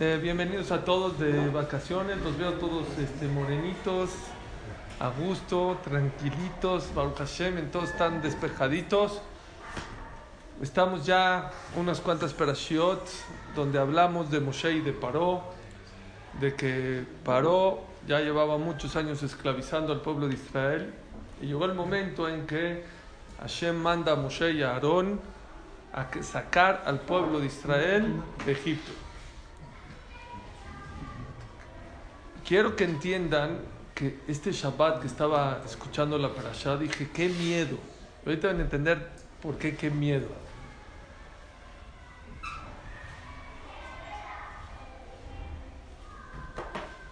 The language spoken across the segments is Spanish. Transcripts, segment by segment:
Eh, bienvenidos a todos de vacaciones. Los veo todos este, morenitos, a gusto, tranquilitos. Baruch Hashem, todos están despejaditos. Estamos ya unas cuantas perashiot donde hablamos de Moshe y de Paró, de que Paró ya llevaba muchos años esclavizando al pueblo de Israel y llegó el momento en que Hashem manda a Moshe y a Aarón a sacar al pueblo de Israel de Egipto. Quiero que entiendan que este Shabbat que estaba escuchando la parasha, dije, qué miedo. Ahorita van a entender por qué, qué miedo.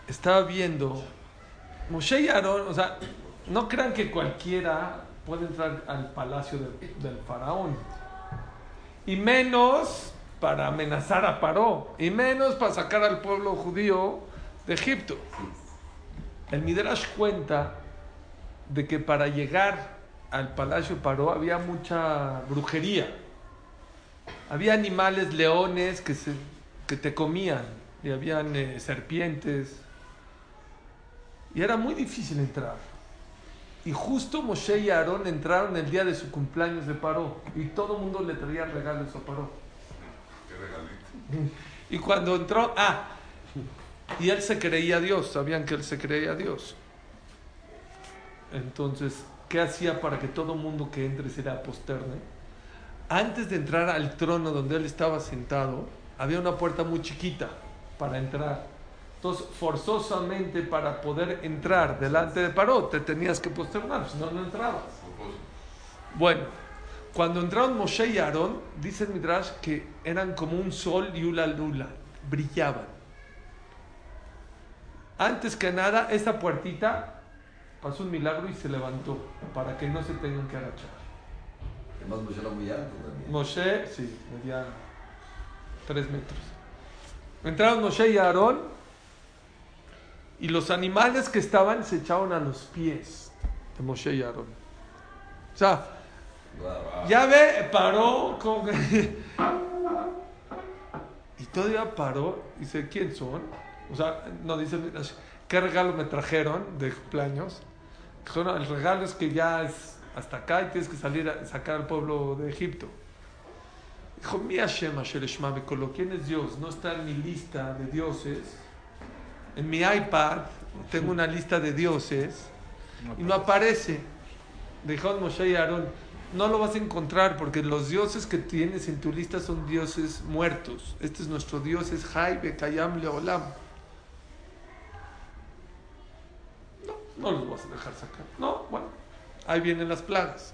Estaba viendo, Moshe y Aarón, o sea, no crean que cualquiera puede entrar al palacio del, del faraón. Y menos para amenazar a Paró. Y menos para sacar al pueblo judío de Egipto. El Midrash cuenta de que para llegar al palacio Paró había mucha brujería. Había animales, leones que, se, que te comían. Y habían eh, serpientes. Y era muy difícil entrar. Y justo Moshe y Aarón entraron el día de su cumpleaños de Paró. Y todo el mundo le traía regalos a Paró. Qué regalito. Y cuando entró, ah, y él se creía Dios, sabían que él se creía Dios. Entonces, ¿qué hacía para que todo mundo que entre se le aposterne? Antes de entrar al trono donde él estaba sentado, había una puerta muy chiquita para entrar. Entonces, forzosamente para poder entrar delante de Paró, te tenías que posternar, si no, no entrabas. Bueno, cuando entraron Moshe y Aarón, dice el Midrash que eran como un sol y una luna, brillaban. Antes que nada, esa puertita pasó un milagro y se levantó para que no se tengan que agachar. Además, Moshe era muy alto también. Moshe, sí, medía tres metros. Entraron Moshe y Aarón y los animales que estaban se echaron a los pies de Moshe y Aarón. O sea, Wow. ya ve, paró con... y todavía paró, dice, ¿quién son? O sea, no dice, ¿qué regalo me trajeron de cumpleaños? Dijo, no, el regalo es que ya es hasta acá y tienes que salir a sacar al pueblo de Egipto. Dijo, mi Hashem ¿quién es Dios? No está en mi lista de dioses. En mi iPad tengo una lista de dioses y no aparece. Dijo Moshe y Aarón, no lo vas a encontrar porque los dioses que tienes en tu lista son dioses muertos. Este es nuestro dios, es Jaibe, Kayam, Leolam. No, los vas a dejar sacar. No, bueno, ahí vienen las plagas.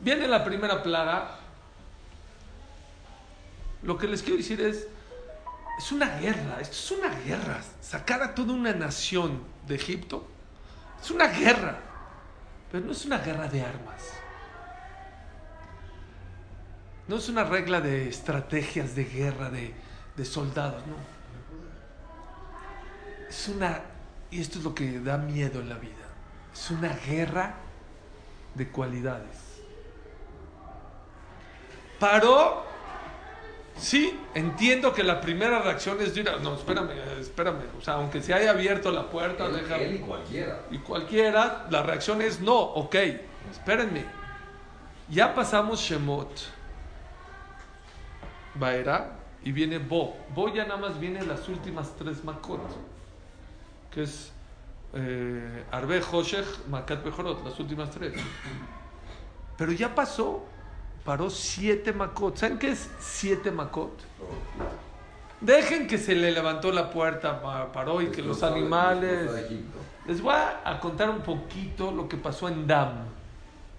Viene la primera plaga. Lo que les quiero decir es, es una guerra, esto es una guerra. Sacar a toda una nación de Egipto es una guerra. Pero no es una guerra de armas. No es una regla de estrategias de guerra de, de soldados, no. Es una, y esto es lo que da miedo en la vida, es una guerra de cualidades. Paró, sí, entiendo que la primera reacción es decir, no, espérame, espérame, o sea, aunque se haya abierto la puerta, Él, déjame. él y cualquiera. Y cualquiera, la reacción es no, ok, espérenme. Ya pasamos Shemot, Baera, y viene Bo. Bo ya nada más viene las últimas tres Makot, que es eh, Arbe, Hoshech, Makat, Bejorot, las últimas tres. Pero ya pasó, paró siete Makot. ¿Saben qué es siete Makot? Dejen que se le levantó la puerta, pa- paró y que los animales... Les voy a contar un poquito lo que pasó en Dam,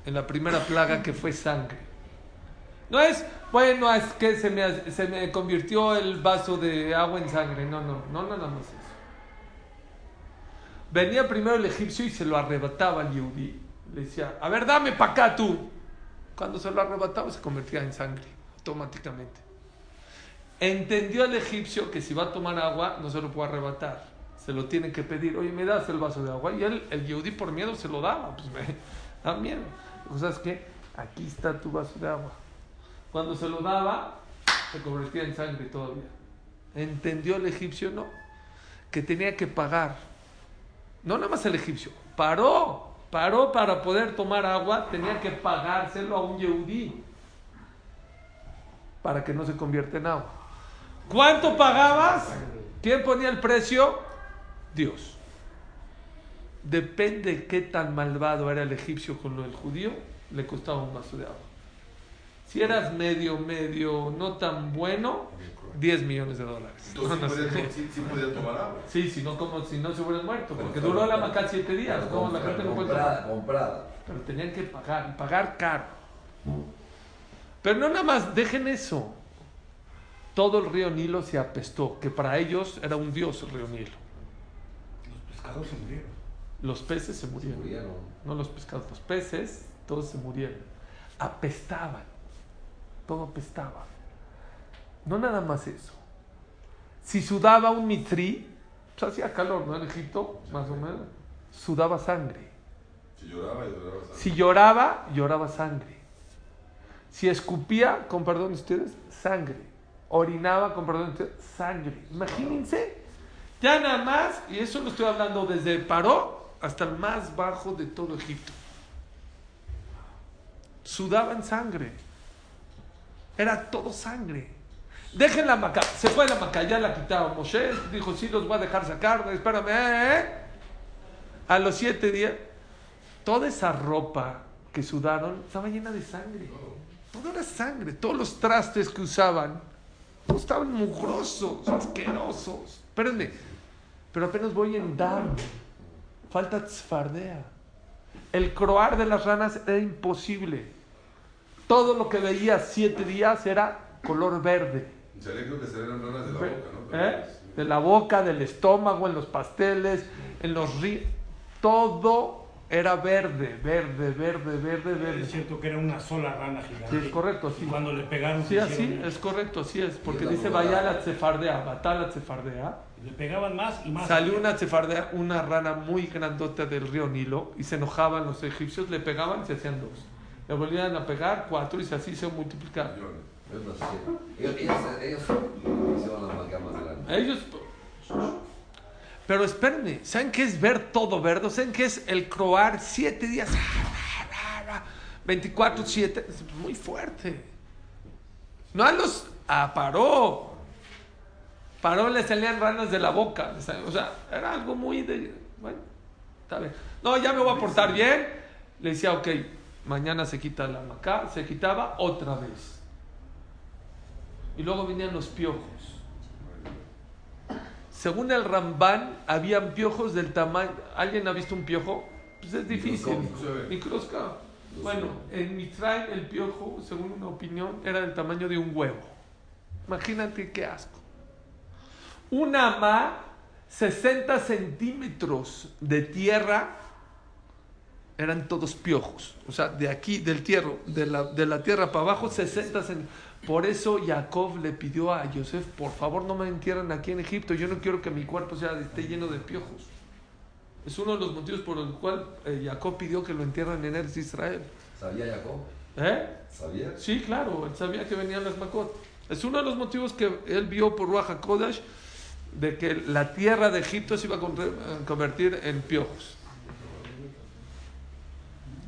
en la primera plaga que fue sangre. No es, bueno, es que se me, se me convirtió el vaso de agua en sangre. No, no, no, no, nada más eso. Venía primero el egipcio y se lo arrebataba al Yehudi. Le decía, a ver, dame para acá tú. Cuando se lo arrebataba se convertía en sangre, automáticamente. Entendió el egipcio que si va a tomar agua no se lo puede arrebatar. Se lo tiene que pedir. Oye, ¿me das el vaso de agua? Y él, el Yehudi por miedo se lo daba. Pues me da miedo. Dijo, ¿Sabes qué? Aquí está tu vaso de agua. Cuando se lo daba, se convertía en sangre todavía. Entendió el egipcio, no, que tenía que pagar. No nada más el egipcio, paró, paró para poder tomar agua, tenía que pagárselo a un yehudí para que no se convierta en agua. ¿Cuánto pagabas? ¿Quién ponía el precio? Dios. Depende qué tan malvado era el egipcio con lo del judío, le costaba un vaso de agua. Si eras medio, medio, no tan bueno, 10 millones de dólares. Entonces, No, sí, no sí, tomar agua. Sí, si no, como, si no se hubieran muerto, Pero porque duró la maca siete días, Pero como la compra- gente no puede comprada, tomar. comprada. Pero tenían que pagar, y pagar caro. Pero no nada más, dejen eso. Todo el río Nilo se apestó, que para ellos era un dios el río Nilo. Los pescados se murieron. Los peces se murieron. Murieron. No los pescados, los peces, todos se murieron. Apestaban. Todo apestaba. No nada más eso. Si sudaba un mitri, pues hacía calor, ¿no? En Egipto, más o menos. Sudaba sangre. Si lloraba, lloraba. ¿sabes? Si lloraba, lloraba sangre. Si escupía, con perdón de ustedes, sangre. Orinaba, con perdón de ustedes, sangre. Imagínense. Ya nada más, y eso lo estoy hablando desde Paró hasta el más bajo de todo Egipto. Sudaban sangre. Era todo sangre. Dejen la maca. Se fue la maca, ya la quitaron. Moshe dijo, sí, los voy a dejar sacar. Espérame. ¿eh? A los siete días, toda esa ropa que sudaron estaba llena de sangre. Todo era sangre. Todos los trastes que usaban estaban mugrosos, asquerosos. Espérenme, pero apenas voy en Dan. Falta tzfardea. El croar de las ranas era imposible. Todo lo que veía siete días era color verde. Creo que ranas de la boca, ¿no? Pero, ¿Eh? De la boca, del estómago, en los pasteles, en los ríos. Todo era verde, verde, verde, verde, Es verde. cierto que era una sola rana gigante. Sí, es correcto, Y sí. cuando le pegaron, Sí, así, hicieron- es correcto, así es. Porque la dice, vaya la cefardea, batala cefardea. le pegaban más y más. Salió una cefardea, una rana muy grandota del río Nilo, y se enojaban los egipcios, le pegaban y se hacían dos. Le volvían a pegar cuatro y así se multiplicaban. Ellos lo hicieron. La más. Ellos. Pero espérenme, ¿saben qué es ver todo verde? ¿Saben qué es el croar siete días? 24, 7. Es muy fuerte. No a los. A Paró. Paró le salían ranas de la boca. O sea, era algo muy de. Bueno, está bien. No, ya me voy a portar bien. Le decía, ok, mañana se quita la maca. Se quitaba otra vez. Y luego venían los piojos. Según el Rambán, habían piojos del tamaño. ¿Alguien ha visto un piojo? Pues es difícil. Microscópico. Bueno, en Mitzrayim el piojo, según una opinión, era del tamaño de un huevo. Imagínate qué asco. Una ma, 60 centímetros de tierra, eran todos piojos. O sea, de aquí, del tierra, de la, de la tierra para abajo, 60 centímetros. Por eso Jacob le pidió a Yosef, por favor no me entierren aquí en Egipto, yo no quiero que mi cuerpo sea, esté lleno de piojos. Es uno de los motivos por el cual eh, Jacob pidió que lo entierren en Eretz Israel. ¿Sabía Jacob? ¿Eh? ¿Sabía? Sí, claro, él sabía que venían las Makot. Es uno de los motivos que él vio por Ruach HaKodesh de que la tierra de Egipto se iba a convertir en piojos.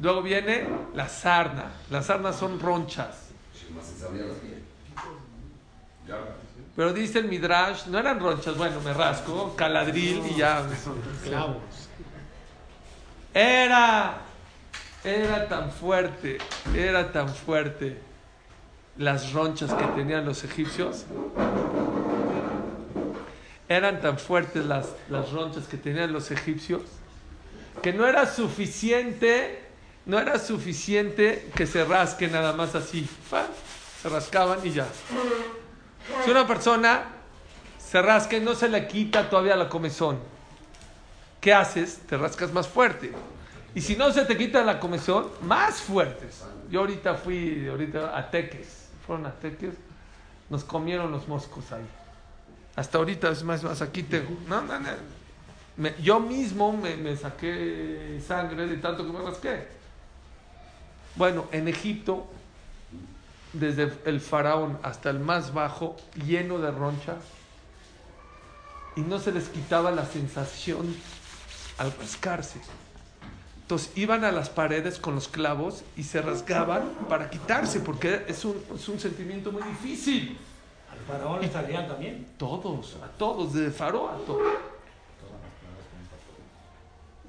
Luego viene la sarna. Las sarnas son ronchas. Sí, más se sabía las que. Ya. Pero dice el Midrash, no eran ronchas, bueno, me rasco, caladril y ya. Clavos. Era, era tan fuerte, era tan fuerte las ronchas que tenían los egipcios. Eran tan fuertes las, las ronchas que tenían los egipcios que no era suficiente, no era suficiente que se rasque nada más así. Se rascaban y ya. Si una persona se rasca y no se le quita todavía la comezón, ¿qué haces? Te rascas más fuerte. Y si no se te quita la comezón, más fuertes. Yo ahorita fui ahorita a Teques. Fueron a Teques. Nos comieron los moscos ahí. Hasta ahorita, es más, más aquí tengo. No, no, no. Yo mismo me, me saqué sangre de tanto que me rasqué. Bueno, en Egipto, desde el faraón hasta el más bajo, lleno de ronchas, y no se les quitaba la sensación al rascarse. Entonces iban a las paredes con los clavos y se rasgaban para quitarse, porque es un, es un sentimiento muy difícil. ¿Al faraón le salían también? Todos, a todos, de faro a todos.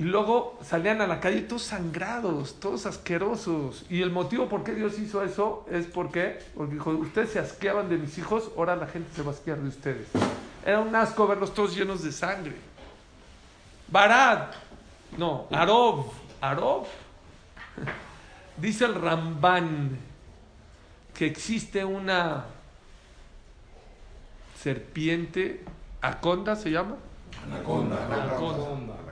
Y luego salían a la calle todos sangrados, todos asquerosos. Y el motivo por qué Dios hizo eso es porque, porque dijo, ustedes se asqueaban de mis hijos, ahora la gente se va a asquear de ustedes. Era un asco verlos todos llenos de sangre. Barad, no, Arob, Arob. Dice el Ramban que existe una serpiente, Aconda se llama. Anaconda. Anaconda. Anaconda.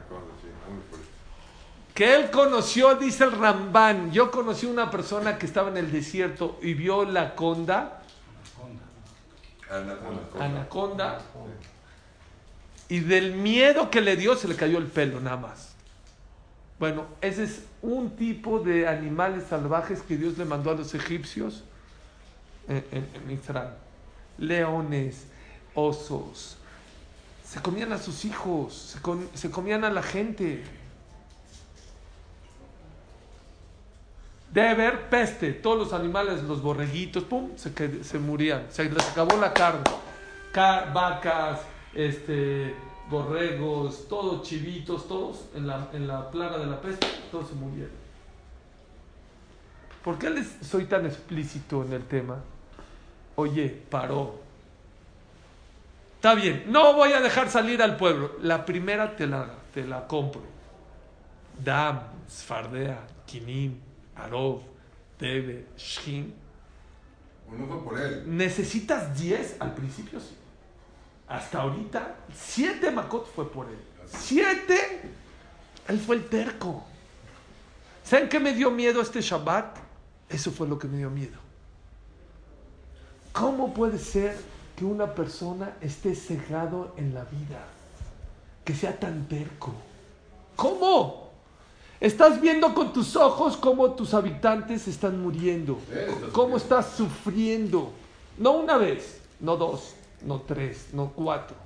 Que él conoció, dice el Ramban. Yo conocí una persona que estaba en el desierto y vio la conda, Anaconda. anaconda, y del miedo que le dio se le cayó el pelo nada más. Bueno, ese es un tipo de animales salvajes que Dios le mandó a los egipcios en, en- en Israel. Leones, osos. Se comían a sus hijos, se, com- se comían a la gente. Debe haber peste, todos los animales, los borreguitos, pum, se, qued- se morían, se les acabó la carne. Ca- vacas, este, borregos, todos chivitos, todos en la, en la plaga de la peste, todos se murieron. ¿Por qué les soy tan explícito en el tema? Oye, paró. Está bien, no voy a dejar salir al pueblo. La primera te la, te la compro. Dam, Sfardea, Kinim, Arov, Debe, Shin. Uno fue por él. ¿Necesitas 10? Al principio sí. Hasta ahorita, 7 Makot fue por él. 7. Él fue el terco. ¿Saben qué me dio miedo este Shabbat? Eso fue lo que me dio miedo. ¿Cómo puede ser que una persona esté cegado en la vida? Que sea tan terco. ¿Cómo? Estás viendo con tus ojos cómo tus habitantes están muriendo. ¿Cómo estás sufriendo? No una vez, no dos, no tres, no cuatro.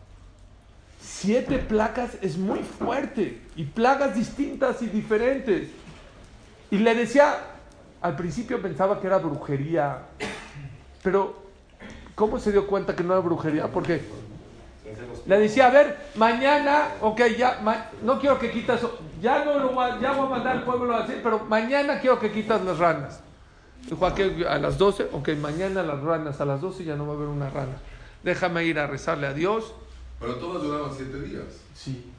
Siete placas es muy fuerte y plagas distintas y diferentes. Y le decía, al principio pensaba que era brujería, pero ¿cómo se dio cuenta que no era brujería? Porque le decía, a ver, mañana, ok, ya, ma- no quiero que quitas, ya no lo a- ya voy a mandar al pueblo a decir, pero mañana quiero que quitas las ranas. Dijo aquel a las 12, ok, mañana las ranas, a las 12 ya no va a haber una rana. Déjame ir a rezarle a Dios. Pero todos duraban siete días. Sí.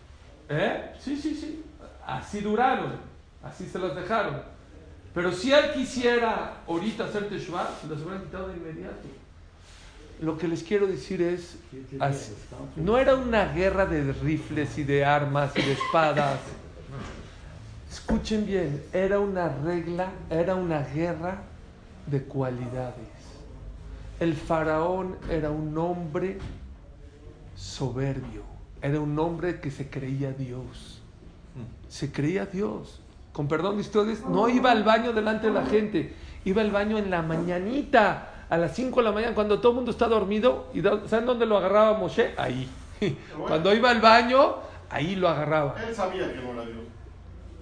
¿Eh? Sí, sí, sí. Así duraron, así se las dejaron. Pero si él quisiera ahorita hacer Teshuvah, se las hubieran quitado de inmediato. Lo que les quiero decir es, así- no era una guerra de rifles y de armas y de espadas. Escuchen bien, era una regla, era una guerra de cualidades. El faraón era un hombre soberbio, era un hombre que se creía Dios. Se creía Dios. Con perdón de ustedes, no iba al baño delante de la gente, iba al baño en la mañanita, a las 5 de la mañana, cuando todo el mundo está dormido. ¿Y da- saben dónde lo agarraba Moshe? Ahí. Cuando iba al baño, ahí lo agarraba. Él sabía que no era Dios.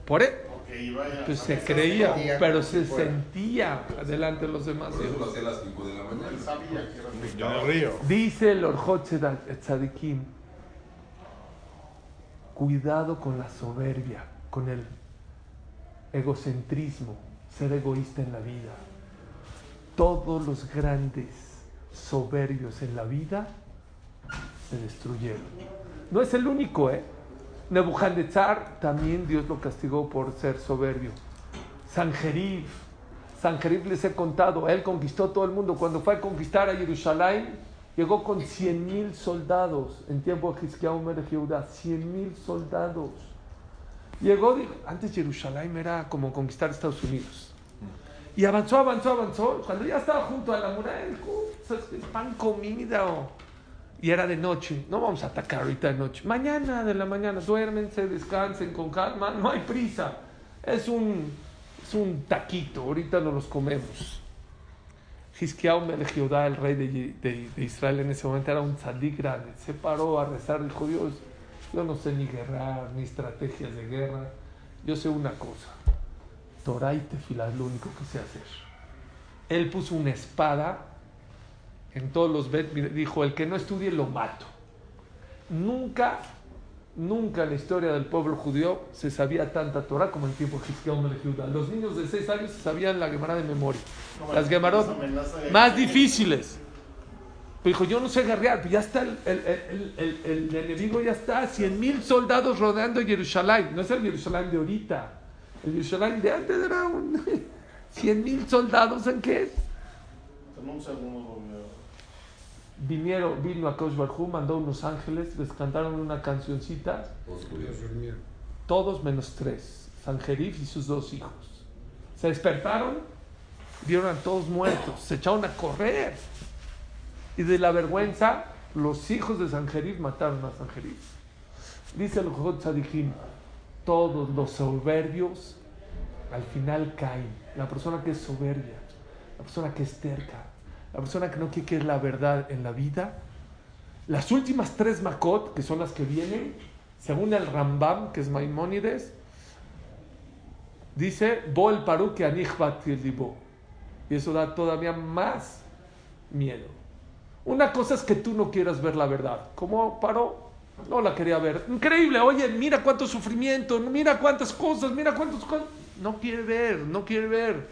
Por él, Porque iba a. pues se creía, sentía pero se fuera. sentía delante de los demás. Por eso lo hacía a las 5 de la Él mañana. sabía que era Dios. Yo río. Dice el Orjot Tzadikim, cuidado con la soberbia, con el egocentrismo, ser egoísta en la vida. Todos los grandes soberbios en la vida se destruyeron. No es el único, ¿eh? Nebuchadnezzar también Dios lo castigó por ser soberbio. Sanjerib, Sanjerib les he contado, él conquistó todo el mundo. Cuando fue a conquistar a Jerusalén, llegó con 100 mil soldados en tiempo de Hizkiah de Jehudá, 100 mil soldados. Llegó, dijo, antes Jerusalén era como conquistar Estados Unidos. Y avanzó, avanzó, avanzó. Cuando ya estaba junto a la muralla, dijo, "¿Sabes qué? pan, comida. o-". Y era de noche. No vamos a atacar ahorita de noche. Mañana de la mañana, duérmense, descansen con calma. No hay prisa. Es un, es un taquito. Ahorita no los comemos. Melech Yehudá, el rey de, de- de Israel en ese momento, era un tzadik grande. Se paró a rezar, dijo Dios, yo no sé ni guerrar, ni estrategias de guerra. Yo sé una cosa. Torah y tefilá es lo único que sé hacer. Él puso una espada en todos los bet, dijo, el que no estudie lo mato. Nunca, nunca en la historia del pueblo judío se sabía tanta Torah como en tiempo de Hizkiyahu Yehudá. Los niños de 6 años se sabían la Gemara de memoria. Las Gemarot más difíciles. Pero dijo, yo no sé guerrear, pero ya está el, el, el, el- el enemigo, ya está, 100 mil soldados rodeando Jerusalén. No es el Jerusalén de ahorita. El Jerusalén de antes era un 100 mil soldados en qué? En un segundo, güey. Vinieron, vino a Kosh Barjú, mandó unos ángeles, les cantaron una cancioncita, Todos menos tres, Sanjerif y sus dos hijos. Se despertaron, vieron a todos muertos, se echaron a correr. Y de la vergüenza, los hijos de Sanjerif mataron a Sanjerif. Dice el Jojot Tzadikim, todos los soberbios al final caen. La persona que es soberbia, la persona que es terca, la persona que no quiere que es la verdad en la vida, las últimas tres Makot, que son las que vienen, según el Rambam, que es Maimónides, dice, Bo el paru que. Y eso da todavía más miedo. Una cosa es que tú no quieras ver la verdad. Como paró, no la quería ver. Increíble, oye, mira cuánto sufrimiento, mira cuántas cosas, mira cuántas cosas. No quiere ver, no quiere ver.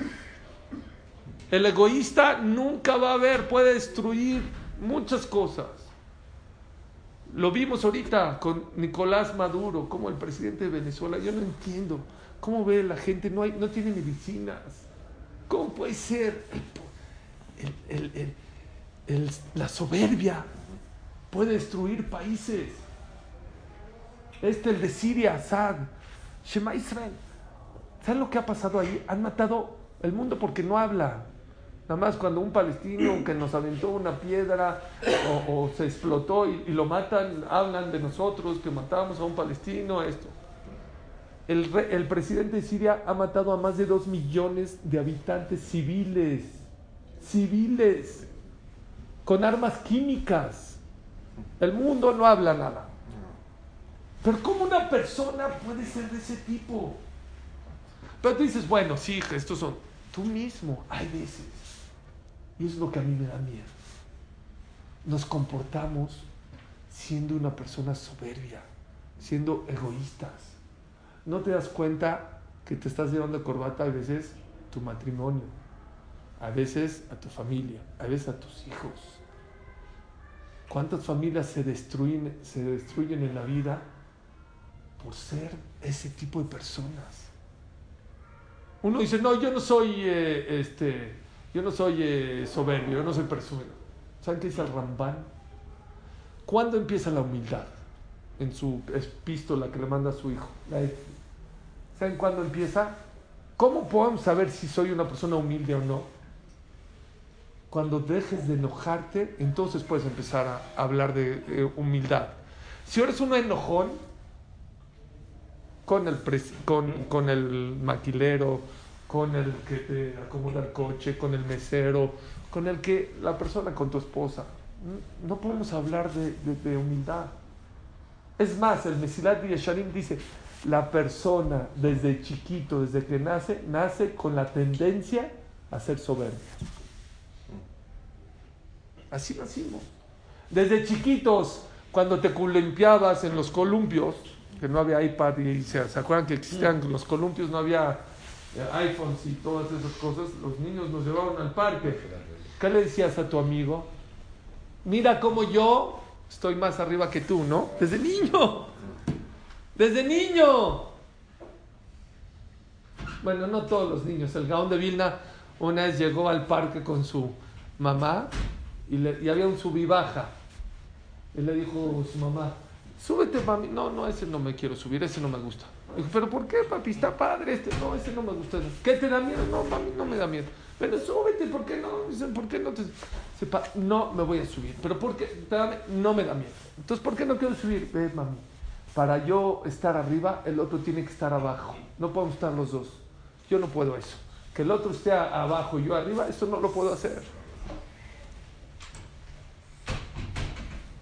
El egoísta nunca va a ver, puede destruir muchas cosas. Lo vimos ahorita con Nicolás Maduro, como el presidente de Venezuela. Yo no entiendo cómo ve la gente, no, hay, no tiene medicinas. ¿Cómo puede ser la soberbia? Puede destruir países. Este, el de Siria, Assad, Shema Israel. ¿Saben lo que ha pasado ahí? Han matado el mundo porque no habla. Nada más cuando un palestino que nos aventó una piedra o, se explotó y, lo matan, hablan de nosotros que matamos a un palestino, esto. El, el presidente de Siria ha matado a más de dos millones de habitantes civiles, civiles, con armas químicas. El mundo no habla nada. Pero ¿cómo una persona puede ser de ese tipo? Pero tú dices, bueno, sí, estos son tú mismo, hay veces. Y es lo que a mí me da miedo. Nos comportamos siendo una persona soberbia, siendo egoístas. No te das cuenta que te estás llevando corbata a veces tu matrimonio, a veces a tu familia, a veces a tus hijos. ¿Cuántas familias se destruyen, se destruyen en la vida por ser ese tipo de personas? Uno dice, no, yo no soy, eh, este, yo no soy eh, soberbio, yo no soy presumido. ¿Saben qué dice el Ramban? ¿Cuándo empieza la humildad? En su epístola que le manda a su hijo. ¿Saben cuándo empieza? ¿Cómo podemos saber si soy una persona humilde o no? Cuando dejes de enojarte, entonces puedes empezar a hablar de humildad. Si eres un enojón, con el, con, con el maquilero, con el que te acomoda el coche, con el mesero, con el que la persona, con tu esposa. No podemos hablar de, de- de humildad. Es más, el Mesilat Yesharim dice, la persona desde chiquito, desde que nace, nace con la tendencia a ser soberbia. Así nacimos. Desde chiquitos, cuando te limpiabas en los columpios, que no había iPad y se, ¿se acuerdan que existían los columpios, no había eh, iPhones y todas esas cosas, los niños nos llevaban al parque. ¿Qué le decías a tu amigo? Mira cómo yo estoy más arriba que tú, ¿no? Desde niño. Desde niño. Bueno, no todos los niños. El Gaón de Vilna una vez llegó al parque con su mamá y, le- había un subibaja. Y le dijo su mamá, súbete, mami. No, no, ese no me quiero subir, ese no me gusta. Pero ¿por qué, papi? Está padre este. No, ese no me gusta. ¿Qué te da miedo? No, mami, no me da miedo. Pero súbete, ¿por qué no? Dice, ¿por qué no te...? Dice, "Pa, no me voy a subir. ¿Pero por qué? Espérame, no me da miedo. Entonces, ¿por qué no quiero subir? Ve, mami. Para yo estar arriba, el otro tiene que estar abajo. No podemos estar los dos. Yo no puedo eso. Que el otro esté abajo y yo arriba, eso no lo puedo hacer.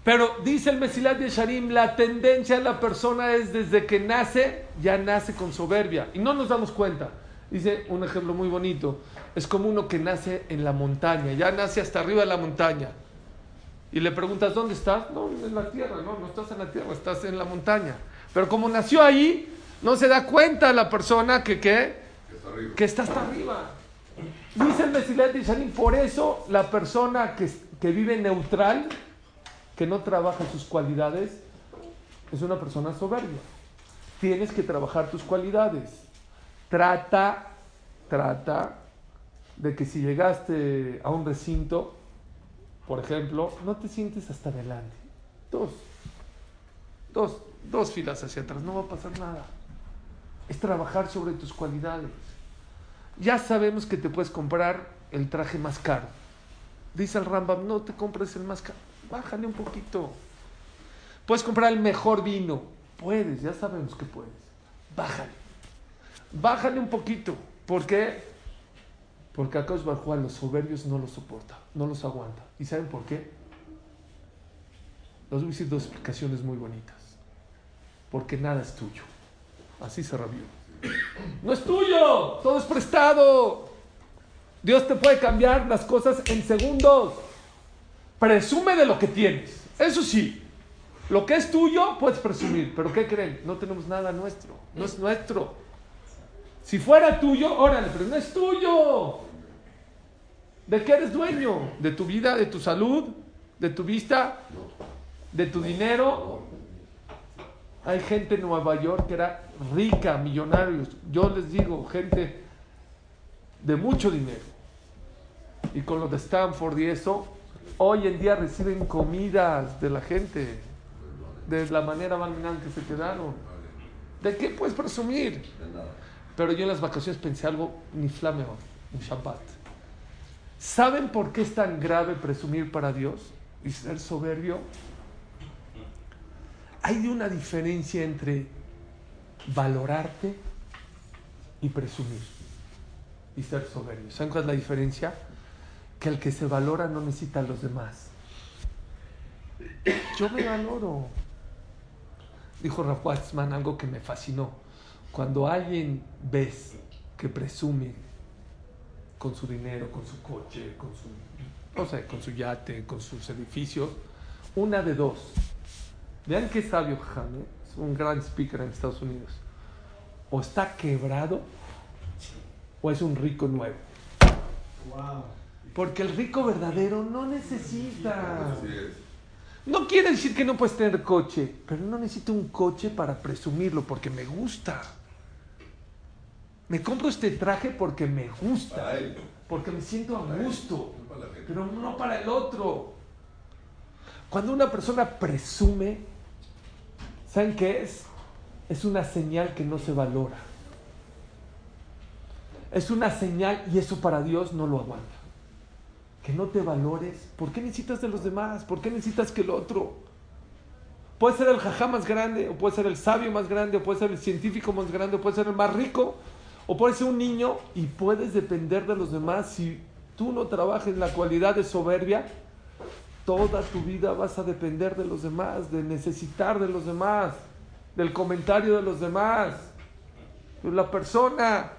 Pero dice el Mesilat de Sharim, la tendencia de la persona es desde que nace, ya nace con soberbia. Y no nos damos cuenta. Dice un ejemplo muy bonito. Es como uno que nace en la montaña, ya nace hasta arriba de la montaña. Y le preguntas, ¿dónde estás? No, en la tierra, no, no estás en la tierra, estás en la montaña. Pero como nació ahí, no se da cuenta la persona que, ¿qué? Que está arriba. que está hasta arriba. Dice el Mesilat de Sharim, por eso la persona que, que vive neutral, que no trabaja sus cualidades, es una persona soberbia. Tienes que trabajar tus cualidades. Trata, trata de que si llegaste a un recinto, por ejemplo, no te sientes hasta adelante. Dos, dos, dos filas hacia atrás, no va a pasar nada. Es trabajar sobre tus cualidades. Ya sabemos que te puedes comprar el traje más caro. Dice el Rambam, no te compres el más caro, bájale un poquito. Puedes comprar el mejor vino. Puedes, ya sabemos que puedes. Bájale. Bájale un poquito. ¿Por qué? Porque acá Barjú a los soberbios no los soporta, no los aguanta. ¿Y saben por qué? Les voy a decir dos explicaciones muy bonitas. Porque nada es tuyo. Así se rabió. No es tuyo, todo es prestado. Dios te puede cambiar las cosas en segundos. Presume de lo que tienes. Eso sí, lo que es tuyo puedes presumir. Pero ¿qué creen? No tenemos nada nuestro. No es nuestro. Si fuera tuyo, órale, pero no es tuyo. ¿De qué eres dueño? ¿De tu vida, de tu salud, de tu vista, de tu dinero? Hay gente en Nueva York que era rica, millonarios. Yo les digo, gente de mucho dinero. Y con lo de Stanford y eso, hoy en día reciben comidas de la gente, de la manera malminal que se quedaron. ¿De qué puedes presumir? Pero yo en las vacaciones pensé algo ni flameo, un Shabbat. ¿Saben por qué es tan grave presumir para Dios y ser soberbio? Hay una diferencia entre valorarte y presumir y ser soberbio. ¿Saben cuál es la diferencia? Que el que se valora no necesita a los demás. Yo me valoro. Dijo Raf Waxman algo que me fascinó. Cuando alguien ves que presume con su dinero, con su coche, con su, no sé, con su yate, con sus edificios, una de dos. Vean qué sabio Jame, es un gran speaker en Estados Unidos. O está quebrado o es un rico nuevo. Wow. Porque el rico verdadero no necesita. No quiere decir que no puedes tener coche, pero no necesito un coche para presumirlo porque me gusta. Me compro este traje porque me gusta, porque me siento a gusto, pero no para el otro. Cuando una persona presume, ¿saben qué es? Es una señal que no se valora. Es una señal y eso para Dios no lo aguanta. Que no te valores. ¿Por qué necesitas de los demás? ¿Por qué necesitas que el otro? Puede ser el jajá más grande, o puede ser el sabio más grande, o puede ser el científico más grande, o puede ser el más rico, o puede ser un niño y puedes depender de los demás. Si tú no trabajas en la cualidad de soberbia, toda tu vida vas a depender de los demás, de necesitar de los demás, del comentario de los demás. Pero la persona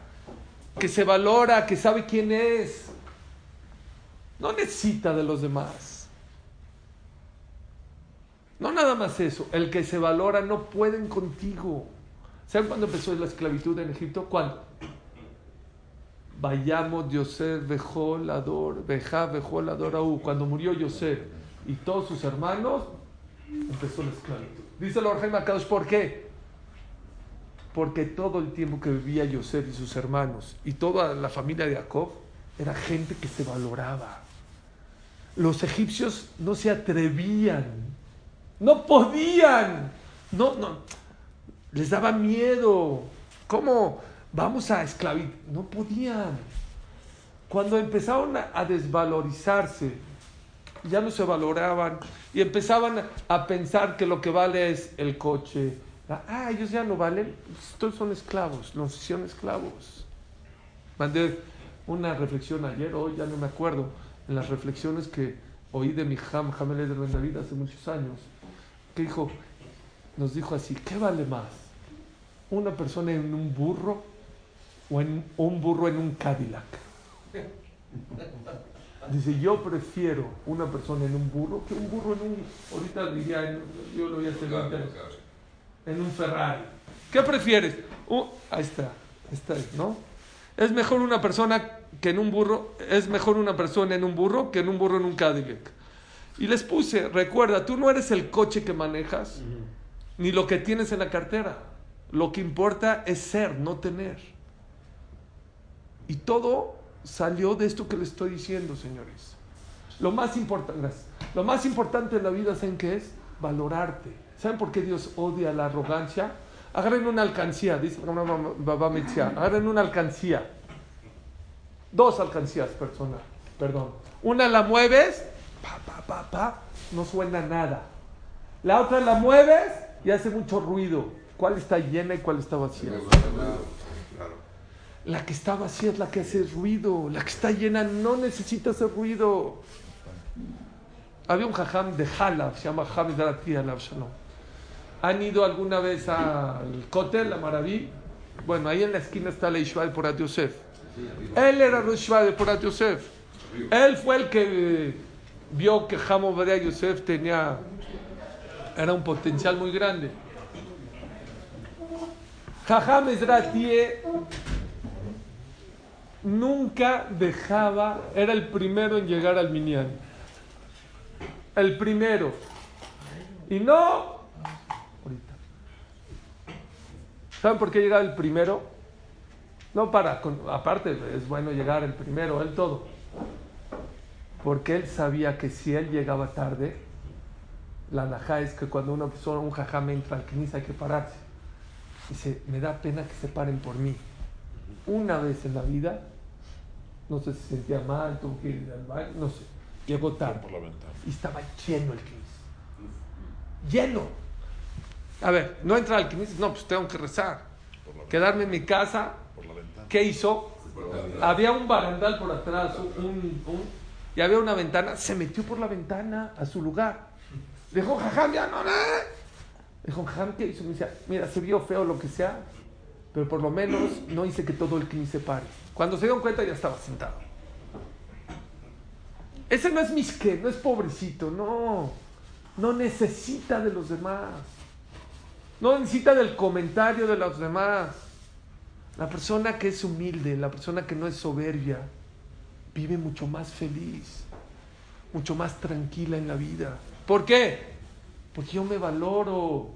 que se valora, que sabe quién es, no necesita de los demás. No nada más eso, el que se valora no pueden contigo. ¿Saben cuándo empezó la esclavitud en Egipto? ¿Cuándo? Vayamos Yosef, Bejol, Ador, Beja, Bejol, Aú. Cuando murió Yosef y todos sus hermanos, empezó la esclavitud. Dice el Orgeim Akadosh, ¿por qué? Porque todo el tiempo que vivía Yosef y sus hermanos y toda la familia de Jacob era gente que se valoraba. Los egipcios no se atrevían, no podían, no, no, les daba miedo. ¿Cómo vamos a esclavizar? No podían. Cuando empezaron a, desvalorizarse, ya no se valoraban y empezaban a pensar que lo que vale es el coche. Ah, ellos ya no valen, todos son esclavos, nos hicieron esclavos. Mandé una reflexión ayer, hoy ya no me acuerdo, en las reflexiones que oí de mi Ham Hamel de Ben David hace muchos años, que dijo, nos dijo así, ¿qué vale más? ¿Una persona en un burro o en un burro en un Cadillac? Dice, yo prefiero una persona en un burro que un burro en un, ahorita diría, en- yo lo voy a hacer en un Ferrari. ¿Qué prefieres? Uh, ahí está, esta es, ¿no? Es mejor una persona que en un burro, es mejor una persona en un burro que en un burro en un Cadillac. Y les puse, recuerda, tú no eres el coche que manejas, ni lo que tienes en la cartera. Lo que importa es ser, no tener. Y todo salió de esto que les estoy diciendo, señores. Lo más importante, lo más importante en la vida, ¿saben qué es? Valorarte. ¿Saben por qué Dios odia la arrogancia? Agarren una alcancía, dice agarren una alcancía. Dos alcancías, persona, perdón. Una la mueves, pa, pa, pa, pa, no suena nada. La otra la mueves y hace mucho ruido. ¿Cuál está llena y cuál está vacía? Claro. La que está vacía es la que hace ruido. La que está llena no necesita hacer ruido. Había un jajam de Halab, se llama Hamid Arati Alab Shalom. ¿Han ido alguna vez al Kotel, a Maraví? Bueno, ahí en la esquina está la Ishva de Porat Yosef. Él era Ishva de Porat Yosef. Él fue el que vio que Hamo Badia Yosef tenía, era un potencial muy grande. Jajam Ezratie nunca dejaba, era el primero en llegar al Minyan. El primero. Y no. ¿Saben por qué llegaba el primero? No para, con- aparte es bueno llegar el primero, él todo. Porque él sabía que si él llegaba tarde, la najá es que cuando una persona, un jajam entra al knis hay que pararse. Dice, me da pena que se paren por mí. Una vez en la vida, no sé si se sentía mal, tuvo que ir al baño, no sé, llegó tarde. Por la ventana. Y estaba lleno el knis. Lleno. A ver, no entra al knis, no, pues tengo que rezar. Quedarme en mi casa. por la ventana. ¿Qué hizo? Había un barandal por atrás, un, un- y había una ventana. Se metió por la ventana a su lugar. Dijo, jajam, ya no, no. Dijo, jajam, ¿qué hizo? Me decía, mira, se vio feo lo que sea, pero por lo menos no hice que todo el knis se pare. Cuando se dieron cuenta ya estaba sentado. Ese no es misque, no es pobrecito, no. No necesita de los demás. No necesita del comentario de los demás. La persona que es humilde, la persona que no es soberbia, vive mucho más feliz, mucho más tranquila en la vida. ¿Por qué? Porque yo me valoro,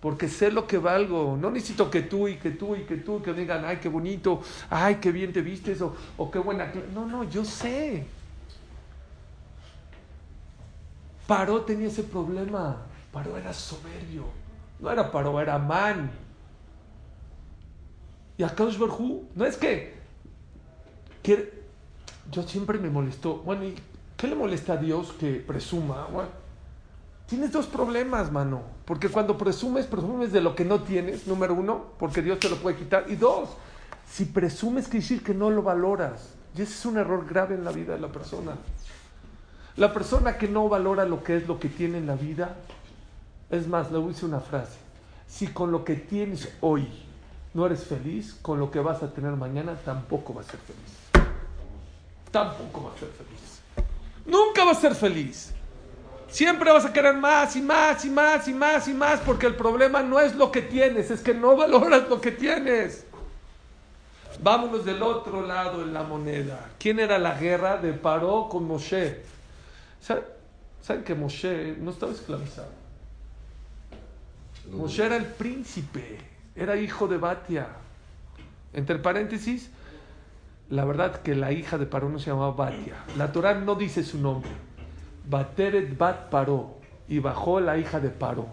porque sé lo que valgo. No necesito que tú y que tú y que tú que me digan, ay, qué bonito, ay, qué bien te vistes o, o qué buena. cla-". No, no, yo sé. Paró tenía ese problema. Paró era soberbio. No era Paró, era man. Y a Kaush Barhu, no es que, que- yo siempre me molestó. Bueno, ¿y qué le molesta a Dios que presuma? Tienes dos problemas, mano. Porque cuando presumes, presumes de lo que no tienes, número uno, porque Dios te lo puede quitar. Y dos, si presumes, quiere decir que no lo valoras. Y ese es un error grave en la vida de la persona. La persona que no valora lo que es lo que tiene en la vida, es más, le decir una frase. Si con lo que tienes hoy no eres feliz, con lo que vas a tener mañana tampoco vas a ser feliz. Tampoco vas a ser feliz. Nunca vas a ser feliz. Siempre vas a querer más y más y más y más y más porque el problema no es lo que tienes, es que no valoras lo que tienes. Vámonos del otro lado en la moneda. ¿Quién era la guerra de Paró con Moshe? ¿Saben, ¿Saben que Moshe no estaba esclavizado? Moshe era el príncipe, era hijo de Batia. Entre paréntesis, la verdad que la hija de Paró no se llamaba Batia. La Torah no dice su nombre. Bateret Bat Paró. Y bajó la hija de Paró.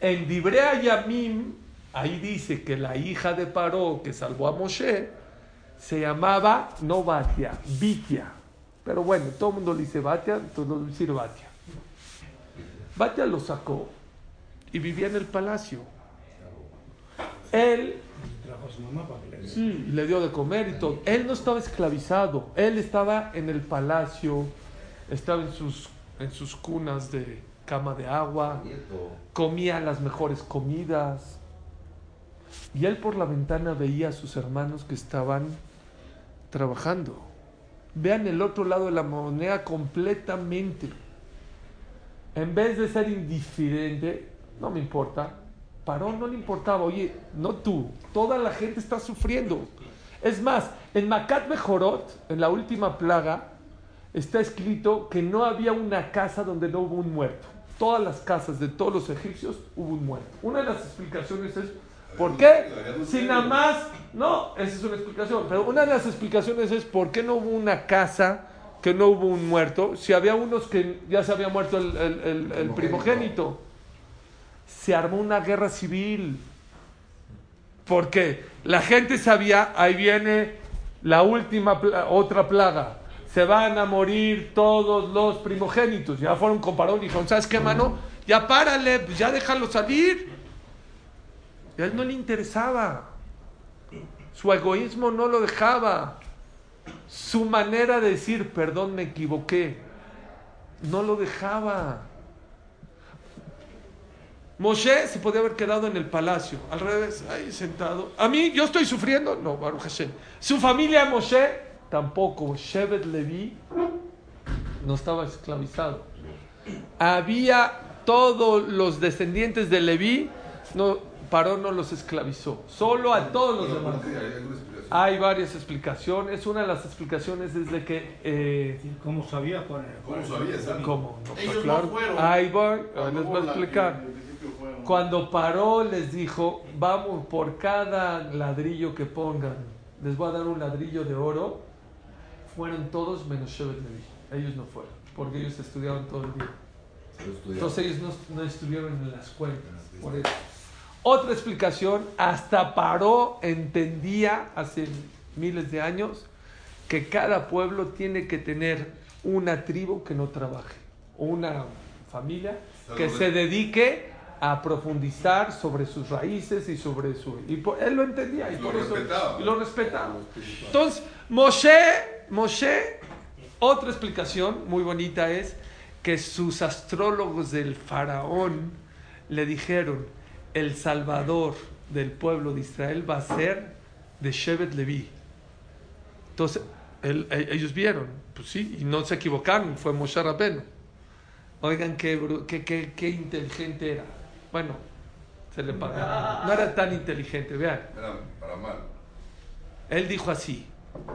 En Dibrea Yamim, ahí dice que la hija de Paró que salvó a Moshe se llamaba no Batia, Bitia. Pero bueno, todo el mundo le dice Batia, entonces a decir Batia. Batia lo sacó y vivía en el palacio. Él Trajo a su mamá para que le Sí, le dio de comer y todo. Él no estaba esclavizado, él estaba en el palacio, estaba en sus, en sus cunas de cama de agua, comía las mejores comidas. Y él por la ventana veía a sus hermanos que estaban trabajando. Vean el otro lado de la moneda completamente. En vez de ser indiferente, no me importa. Paró, no le importaba. Oye, no tú, toda la gente está sufriendo. Es más, en Macat Mejorot, en la última plaga, está escrito que no había una casa donde no hubo un muerto. Todas las casas de todos los egipcios hubo un muerto. Una de las explicaciones es, ¿por qué? Si nada más, no, esa es una explicación, pero una de las explicaciones es, ¿por qué no hubo una casa que no hubo un muerto? Si había unos que ya se había muerto el, el- el- el primogénito. Se armó una guerra civil. Porque la gente sabía, ahí viene la última, otra plaga. Se van a morir todos los primogénitos. Ya fueron con y dijeron, ¿sabes qué, mano? Ya párale, pues ya déjalo salir. A él no le interesaba. Su egoísmo no lo dejaba. Su manera de decir, perdón, me equivoqué, no lo dejaba. Moshe se podía haber quedado en el palacio, al revés, ahí sentado. A mí, yo estoy sufriendo, no, Baruch Hashem. Su familia Moshe, tampoco. Shevet Levi no estaba esclavizado. Había todos los descendientes de Levi, no, Paró no los esclavizó, solo a todos los demás. ¿Hay varias explicaciones. Una de las explicaciones es de que. eh, ¿Cómo sabía cuál ¿Cómo sabía? ¿Cómo? No, pues Ellos no claro. fueron. Ahí voy, Cuando les voy a explicar. Cuando paró, les dijo: Vamos, por cada ladrillo que pongan, les voy a dar un ladrillo de oro. Fueron todos menos Shevet Levi. Ellos no fueron, porque ellos estudiaban todo el día. Entonces ellos no, no estuvieron en las cuentas. Por eso. Otra explicación, hasta Paró entendía hace miles de años que cada pueblo tiene que tener una tribu que no trabaje, o una familia que se dedique a profundizar sobre sus raíces y sobre su... Y por- él lo entendía y Lo por eso respetaba. lo respetaba. Entonces, Moshe, Moshe, otra explicación muy bonita es que sus astrólogos del faraón le dijeron, el salvador del pueblo de Israel va a ser de Shevet Levi. Entonces, él- e- ellos vieron, pues sí, y no se equivocaron, fue Moshe Rabbeinu. Oigan qué, qué, qué, qué inteligente era. Bueno, se le pagaba. No era tan inteligente, vean. Era para mal. Él dijo así,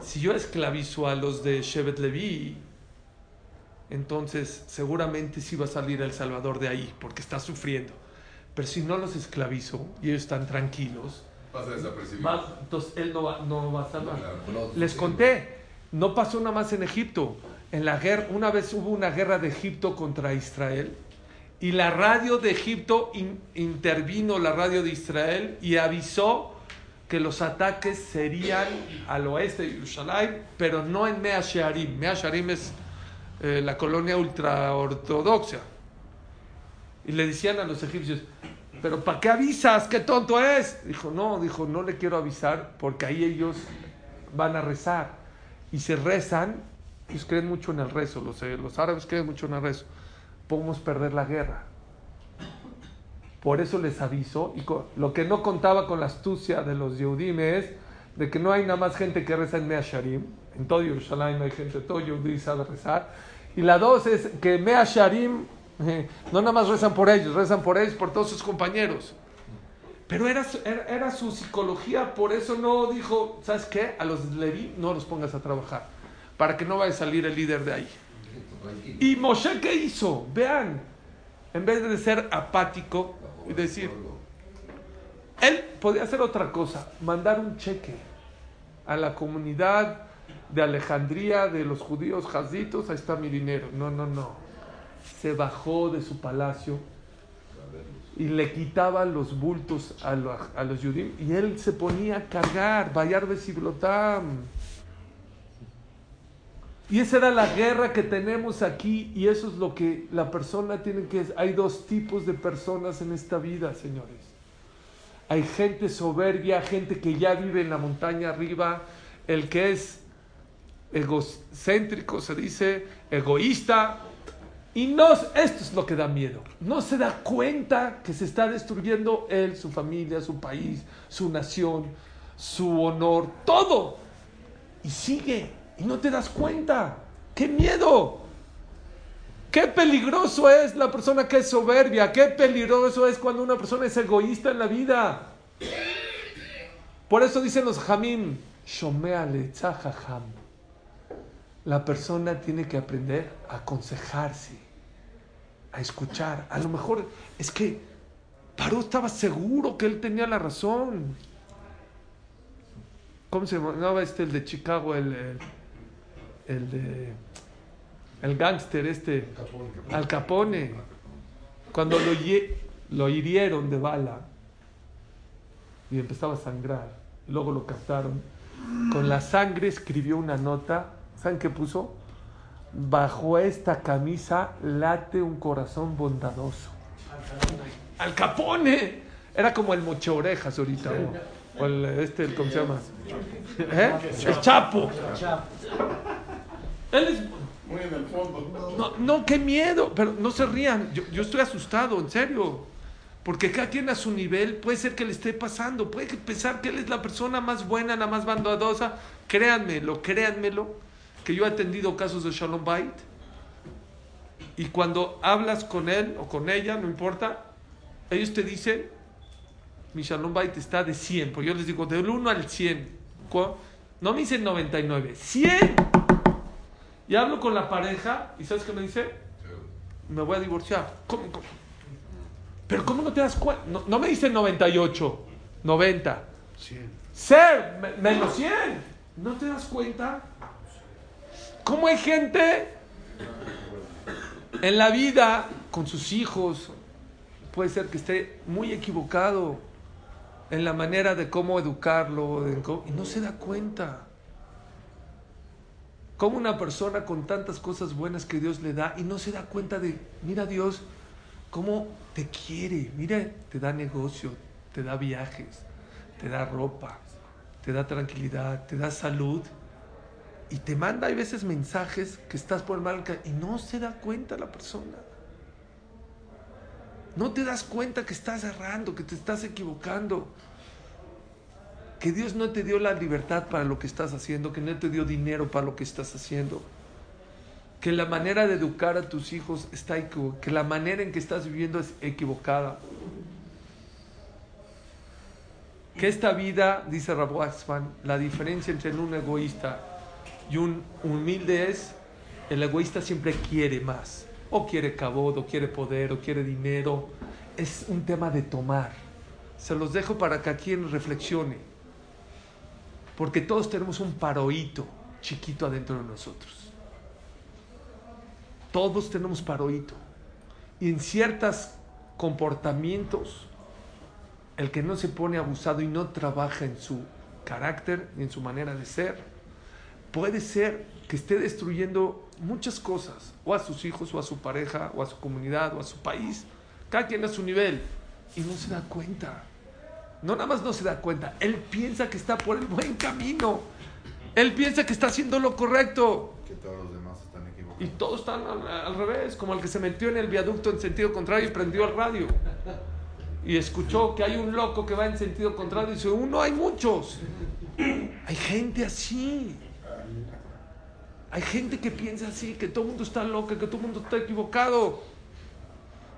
si yo esclavizo a los de Shevet Levi, entonces seguramente sí va a salir el Salvador de ahí, porque está sufriendo. Pero si no los esclavizo y ellos están tranquilos, Pasa desapercibido. va- entonces él no va, no va a salvar. Claro. Les conté, no pasó nada más en Egipto. En la guerra, una vez hubo una guerra de Egipto contra Israel y la radio de Egipto in- intervino la radio de Israel y avisó que los ataques serían al oeste de Jerusalén, pero no en Mea Shearim. Mea Shearim es eh, la colonia ultraortodoxa. Y le decían a los egipcios, pero ¿para qué avisas? ¿Qué tonto es? Dijo, no, dijo, no le quiero avisar porque ahí ellos van a rezar. Y se rezan, ellos creen mucho en el rezo, los, eh, los árabes creen mucho en el rezo. Podemos perder la guerra. Por eso les aviso, y lo que no contaba con la astucia de los Yehudim es de que no hay nada más gente que reza en Mea Sharim, en todo Jerusalén no hay gente, todo Yehudí sabe rezar. Y la dos es que Mea Sharim eh, no nada más rezan por ellos, rezan por ellos, por todos sus compañeros. Pero era, era, era su psicología, por eso no dijo, ¿sabes qué? A los Leví no los pongas a trabajar, para que no vaya a salir el líder de ahí. ¿Y Moshe qué hizo? Vean, en vez de ser apático y decir, él podía hacer otra cosa, mandar un cheque a la comunidad de Alejandría, de los judíos jazitos, ahí está mi dinero. No, no, no. Se bajó de su palacio y le quitaba los bultos a, lo- a los judíos y él se ponía a cargar, Bayar de Siblotam. Y esa era la guerra que tenemos aquí y eso es lo que la persona tiene que... Hay dos tipos de personas en esta vida, señores. Hay gente soberbia, gente que ya vive en la montaña arriba, el que es egocéntrico, se dice egoísta. Y no, esto es lo que da miedo. No se da cuenta que se está destruyendo él, su familia, su país, su nación, su honor, todo. Y sigue. Y no te das cuenta. ¡Qué miedo! Qué peligroso es la persona que es soberbia. Qué peligroso es cuando una persona es egoísta en la vida. Por eso dicen los jamim, shomeale tzahaham. La persona tiene que aprender a aconsejarse, a escuchar. A lo mejor es que Paró estaba seguro que él tenía la razón. ¿Cómo se llamaba este, el de Chicago, el, el de el gángster este, Al Capone, cuando lo, lo hirieron de bala y empezaba a sangrar, luego lo captaron, con la sangre escribió una nota, ¿saben qué puso? Bajo esta camisa late un corazón bondadoso. Al Capone, era como el moche orejas ahorita, o, el, este, ¿cómo se llama? ¿Eh? El Chapo. Él es muy en el fondo. No, no, qué miedo, pero no se rían, yo, yo estoy asustado, en serio. Porque cada quien a su nivel puede ser que le esté pasando, puede pensar que él es la persona más buena, la más bondadosa. Créanmelo, créanmelo, que yo he atendido casos de Shalom Bait. Y cuando hablas con él o con ella, no importa, ellos te dicen, mi Shalom Bait está de 100, porque yo les digo del 1 al 100. No me dicen 99, 100. Y hablo con la pareja y ¿sabes qué me dice? Me voy a divorciar. ¿Cómo, Pero ¿cómo no te das cuenta? No, me dice 98, 90. 100. Ser, menos 100. ¿No te das cuenta? ¿Cómo hay gente en la vida con sus hijos? Puede ser que esté muy equivocado en la manera de cómo educarlo y no se da cuenta. Como una persona con tantas cosas buenas que Dios le da y no se da cuenta de, mira Dios, cómo te quiere, mira, te da negocio, te da viajes, te da ropa, te da tranquilidad, te da salud y te manda a veces mensajes que estás por el mal y no se da cuenta la persona. No te das cuenta que estás errando, que te estás equivocando que Dios no te dio la libertad para lo que estás haciendo, que no te dio dinero para lo que estás haciendo, que la manera de educar a tus hijos está equivocada, que la manera en que estás viviendo es equivocada. Que esta vida, dice Rabu Axman, la diferencia entre un egoísta y un humilde es, el egoísta siempre quiere más, o quiere cabod, o quiere poder, o quiere dinero. Es un tema de tomar. Se los dejo para que aquí reflexione. Porque todos tenemos un paroíto chiquito adentro de nosotros. Todos tenemos paroíto. Y en ciertos comportamientos, el que no se pone abusado y no trabaja en su carácter en su manera de ser, puede ser que esté destruyendo muchas cosas, o a sus hijos, o a su pareja, o a su comunidad, o a su país, cada quien a su nivel, y no se da cuenta. No nada más no se da cuenta, él piensa que está por el buen camino. Él piensa que está haciendo lo correcto. Que todos los demás están equivocados. Y todos están al, revés, como el que se metió en el viaducto en sentido contrario y prendió el radio. Y escuchó que hay un loco que va en sentido contrario y dice, uno, hay muchos. Hay gente así. Hay gente que piensa así, que todo el mundo está loco, que todo el mundo está equivocado.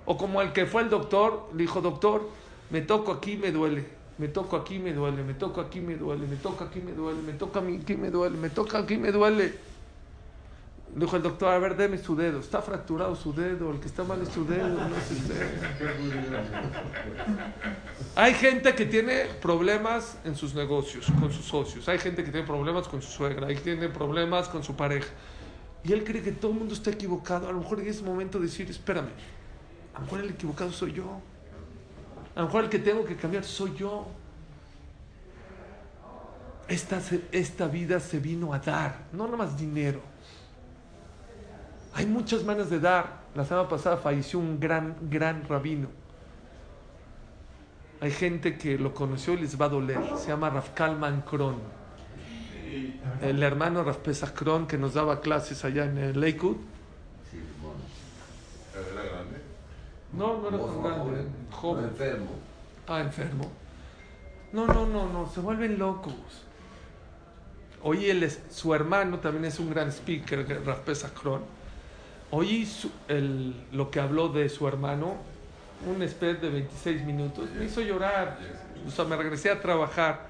O como el que fue el doctor, le dijo, doctor, me toco aquí, me duele. Me toco aquí, me duele. Me toco aquí, me duele. Me toca aquí, me duele. Me toca aquí, me duele. Me toca aquí, me duele. Dijo el doctor, a ver, deme su dedo. Está fracturado su dedo. El que está mal es su dedo. No es usted. Hay gente que tiene problemas en sus negocios, con sus socios. Hay gente que tiene problemas con su suegra. Hay que tiene problemas con su pareja. Y él cree que todo el mundo está equivocado. A lo mejor en ese momento decir, espérame, a lo mejor el equivocado soy yo. A lo mejor el que tengo que cambiar soy yo. Esta, esta vida se vino a dar, no nada más dinero. Hay muchas maneras de dar. La semana pasada falleció un gran, gran rabino. Hay gente que lo conoció y les va a doler. Se llama Rafkal Mancron. el hermano Raspesa Kron que nos daba clases allá en el Lakewood. Sí, bueno. ¿Era grande? No, no era tan grande, joven, joven. enfermo. Ah, enfermo. No, no, no, no, se vuelven locos. Oí él es, su hermano también es un gran speaker, Raspesa Kron. Oí lo que habló de su hermano, un speech de 26 minutos, me hizo llorar. O sea, me regresé a trabajar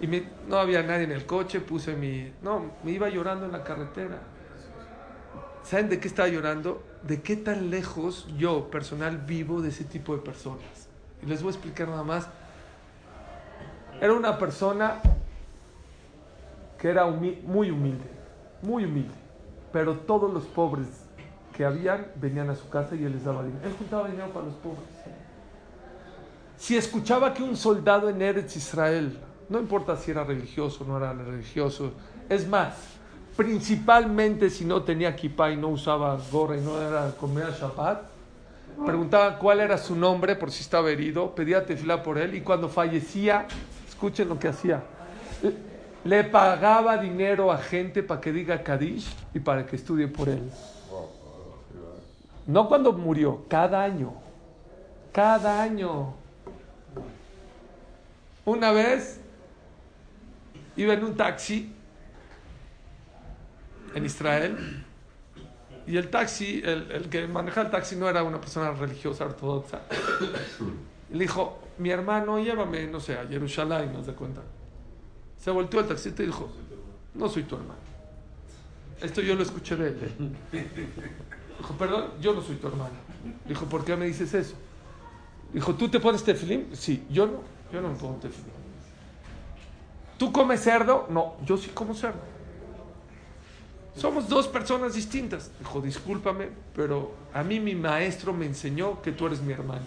y me- no había nadie en el coche, puse mi... No, me iba llorando en la carretera. ¿Saben de qué estaba llorando? De qué tan lejos yo, personal, vivo de ese tipo de personas. Y les voy a explicar nada más. Era una persona que era muy humilde, muy humilde. Pero todos los pobres que habían venían a su casa y él les daba dinero. Él juntaba dinero para los pobres. Si escuchaba que un soldado en Eretz Israel, no importa si era religioso o no era religioso, es más, principalmente si no tenía kippah y no usaba gorra y no era comer Shabbat, preguntaba cuál era su nombre por si estaba herido, pedía tefilá por él y cuando fallecía, escuchen lo que hacía, le pagaba dinero a gente para que diga Kadish y para que estudie por él. No cuando murió, cada año. Cada año. Una vez iba en un taxi en Israel y el taxi, el, el que manejaba el taxi no era una persona religiosa ortodoxa. Le dijo, mi hermano, llévame, no sé, a Jerusalén, no se cuenta. Se volteó al taxista y dijo, no soy tu hermano. Esto yo lo escuché de él. ¿eh? Dijo, perdón, yo no soy tu hermano. Dijo, ¿por qué me dices eso? Dijo, ¿tú te pones tefilim? Sí, yo no, yo no me pongo tefilim. ¿Tú comes cerdo? No, yo sí como cerdo. Somos dos personas distintas. Dijo, discúlpame, pero a mí mi maestro me enseñó que tú eres mi hermano.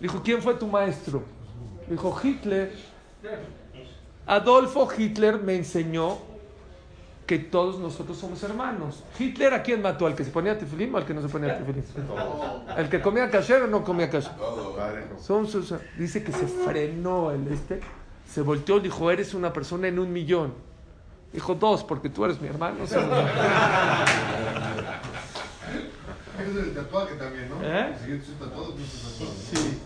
Dijo, ¿quién fue tu maestro? Dijo, Hitler. Adolfo Hitler me enseñó que todos nosotros somos hermanos. Hitler a quién mató, al que se ponía tefilim o al que no se ponía tefilim. El que comía kasher o no comía kasher. Dice que se frenó el este, se volteó y dijo, eres una persona en un millón. Dijo, dos, porque tú eres mi hermano. somos- Eso es el tatuaje también, ¿no? ¿Eh? Si quieres un tatuado, pues un tatuado. Sí.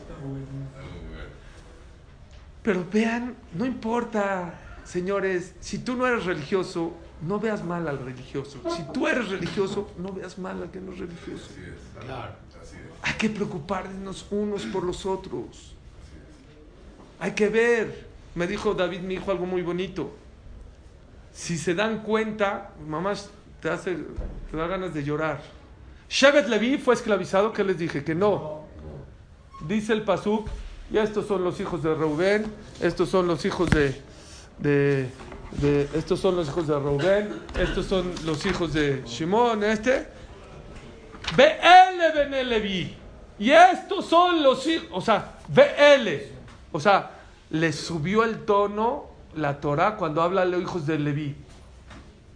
Pero vean, no importa, señores, si tú no eres religioso, no veas mal al religioso. Si tú eres religioso, no veas mal al que no es religioso. Así es. Claro. Así es. Hay que preocuparnos unos por los otros. Hay que ver. Me dijo David, mi hijo, algo muy bonito. Si se dan cuenta, mamá, te, hace, te da ganas de llorar. Shevet Levi fue esclavizado, ¿qué les dije? Que no. Dice el Pasuk, y estos son los hijos de Reubén, estos son los hijos de, de, de- estos son los hijos de Reubén, estos son los hijos de Shimón, este. BL Levi. Y estos son los hijos, o sea, BL. O sea, le subió el tono la Torah cuando habla a los hijos de Levi.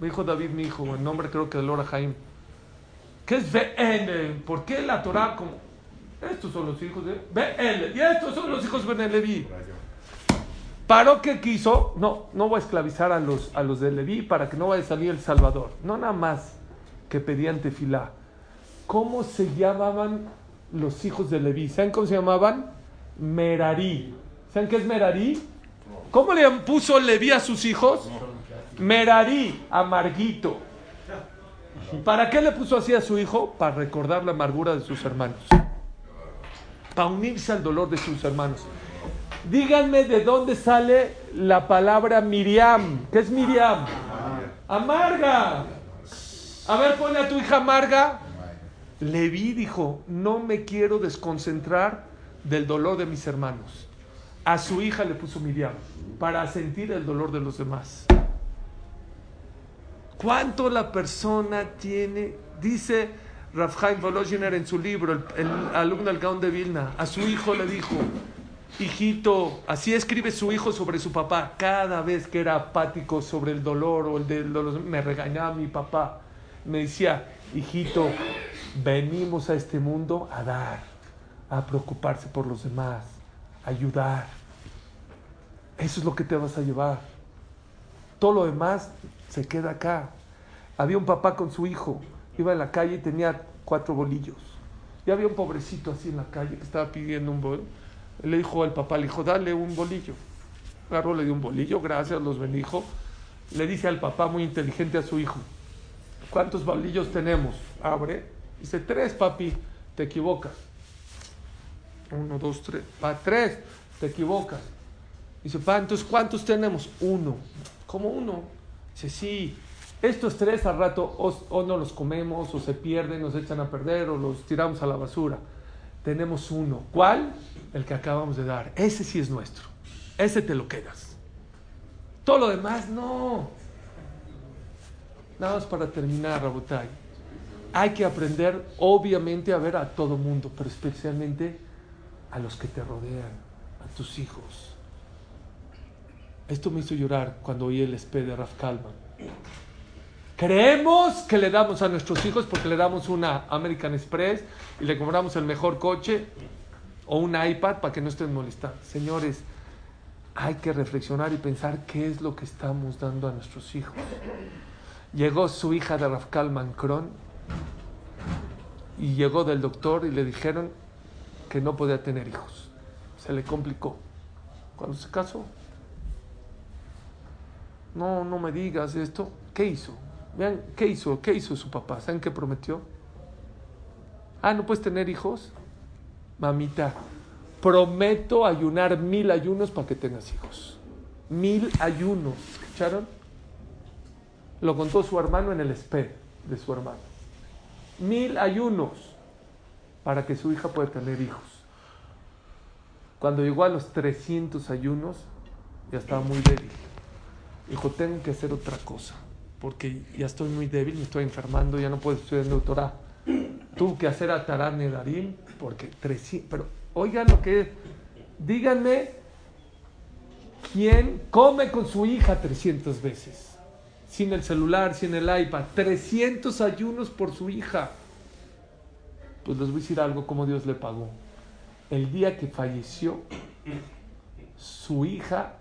Me dijo David, mi hijo, en nombre creo que de Lora Jaim. ¿Qué es BN? ¿Por qué la Torah como... Estos son los hijos de BL. Y estos son los hijos de Levi. ¿Paró que quiso? No, no voy a esclavizar a los, a los de Leví para que no vaya a salir el Salvador. No nada más que pedían tefilá. ¿Cómo se llamaban los hijos de Leví? ¿Saben cómo se llamaban? Merarí. ¿Saben qué es Merarí? ¿Cómo le puso Leví a sus hijos? Merarí, amarguito. ¿Para qué le puso así a su hijo? Para recordar la amargura de sus hermanos. Para unirse al dolor de sus hermanos. Díganme de dónde sale la palabra Miriam. ¿Qué es Miriam? Amarga. A ver, ponle a tu hija amarga. Leví dijo, no me quiero desconcentrar del dolor de mis hermanos. A su hija le puso Miriam para sentir el dolor de los demás. ¿Cuánto la persona tiene? Dice Rafhaim Volozhiner en su libro, el, alumno del Gaón de Vilna, a su hijo le dijo, hijito, así escribe su hijo sobre su papá, cada vez que era apático sobre el dolor o el del dolor, me regañaba mi papá, me decía, hijito, venimos a este mundo a dar, a preocuparse por los demás, a ayudar. Eso es lo que te vas a llevar. Todo lo demás se queda acá. Había un papá con su hijo, iba en la calle y tenía cuatro bolillos. Y había un pobrecito así en la calle que estaba pidiendo un bolillo. Le dijo al papá, le dijo, dale un bolillo. Agarró, le dio un bolillo, gracias, los bendijo. Le dice al papá muy inteligente a su hijo, ¿cuántos bolillos tenemos? Abre. Dice, tres, papi, te equivocas. Uno, dos, tres. Pa, tres, te equivocas. Dice, pa, entonces, ¿cuántos tenemos? Uno. ¿Cómo uno? Dice, sí, estos tres al rato o, no los comemos, o se pierden, nos echan a perder, o los tiramos a la basura. Tenemos uno. ¿Cuál? El que acabamos de dar. Ese sí es nuestro. Ese te lo quedas. Todo lo demás, no. Nada más para terminar, Rabotay. Hay que aprender, obviamente, a ver a todo mundo, pero especialmente a los que te rodean, a tus hijos. Esto me hizo llorar cuando oí el SP de Raf Kalman. Creemos que le damos a nuestros hijos porque le damos una American Express y le compramos el mejor coche o un iPad para que no estén molestando. Señores, hay que reflexionar y pensar qué es lo que estamos dando a nuestros hijos. Llegó su hija de Rafkal Mancron y llegó del doctor y le dijeron que no podía tener hijos. Se le complicó. Cuando se casó, no, no me digas esto. ¿Qué hizo? Vean, ¿qué hizo? ¿Qué hizo su papá? ¿Saben qué prometió? Ah, ¿no puedes tener hijos? Mamita, prometo ayunar mil ayunos para que tengas hijos. Mil ayunos. ¿Escucharon? Lo contó su hermano en el espejo de su hermano. Mil ayunos para que su hija pueda tener hijos. Cuando llegó a los 300 ayunos, ya estaba muy débil. Dijo, tengo que hacer otra cosa porque ya estoy muy débil, me estoy enfermando, ya no puedo estudiar en doctorado. Tuve que hacer a Taran Nedarim, porque 300, pero oigan lo que díganme quién come con su hija 300 veces, sin el celular, sin el iPad, 300 ayunos por su hija. Pues les voy a decir algo como Dios le pagó. El día que falleció, su hija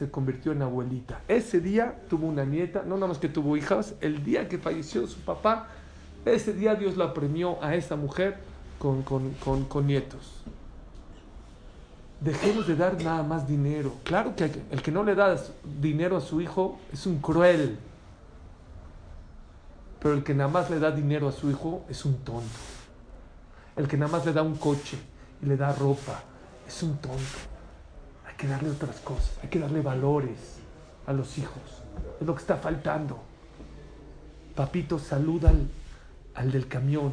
se convirtió en abuelita. Ese día tuvo una nieta, no nada más que tuvo hijas, el día que falleció su papá, ese día Dios la premió a esa mujer con, con, nietos. Dejemos de dar nada más dinero. Claro que el que no le da dinero a su hijo es un cruel. Pero el que nada más le da dinero a su hijo es un tonto. El que nada más le da un coche y le da ropa es un tonto que darle otras cosas, hay que darle valores a los hijos. Es lo que está faltando. Papito, saluda al, del camión,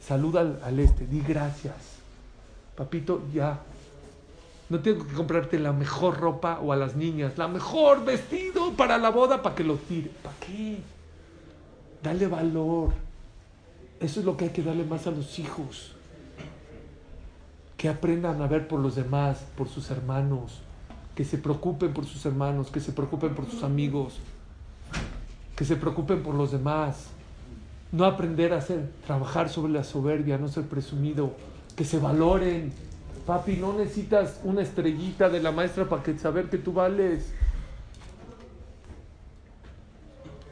saluda al, este, di gracias. Papito, ya. No tengo que comprarte la mejor ropa o a las niñas, la mejor vestido para la boda para que lo tire. ¿Para qué? Dale valor. Eso es lo que hay que darle más a los hijos que aprendan a ver por los demás, por sus hermanos, que se preocupen por sus hermanos, que se preocupen por sus amigos, que se preocupen por los demás. No aprender a hacer, trabajar sobre la soberbia, no ser presumido, que se valoren. Papi, no necesitas una estrellita de la maestra para saber que tú vales.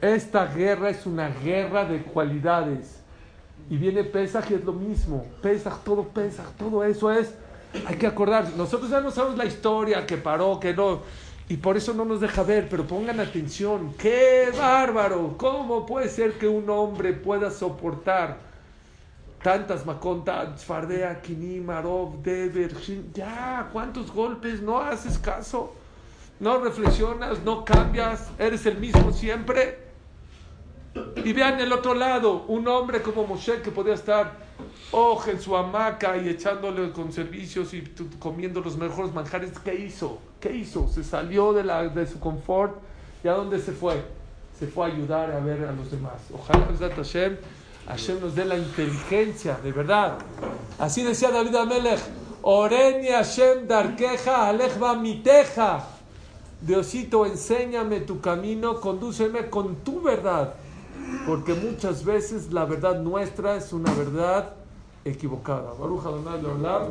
Esta guerra es una guerra de cualidades. Y viene Pesaj y es lo mismo. Pesaj, todo Pesaj, todo eso es. Hay que acordar. Nosotros ya no sabemos la historia, que paró, que no. Y por eso no nos deja ver, pero pongan atención. ¡Qué bárbaro! ¿Cómo puede ser que un hombre pueda soportar tantas macontas, Fardea, Kini, Marov, Deber, ya, ¿cuántos golpes? No haces caso, no reflexionas, no cambias, eres el mismo siempre. Y vean el otro lado, un hombre como Moshe que podía estar ojo en su hamaca y echándole con servicios y comiendo los mejores manjares. ¿Qué hizo? ¿Qué hizo? Se salió de, la, de su confort y a dónde se fue? Se fue a ayudar a ver a los demás. Ojalá Hashem, Hashem nos dé la inteligencia, de verdad. Así decía David Amelech, Oreni Hashem darkeja alejba miteja. Diosito, enséñame tu camino, condúceme con tu verdad porque muchas veces la verdad nuestra es una verdad equivocada. Baruch Adonai Leolam.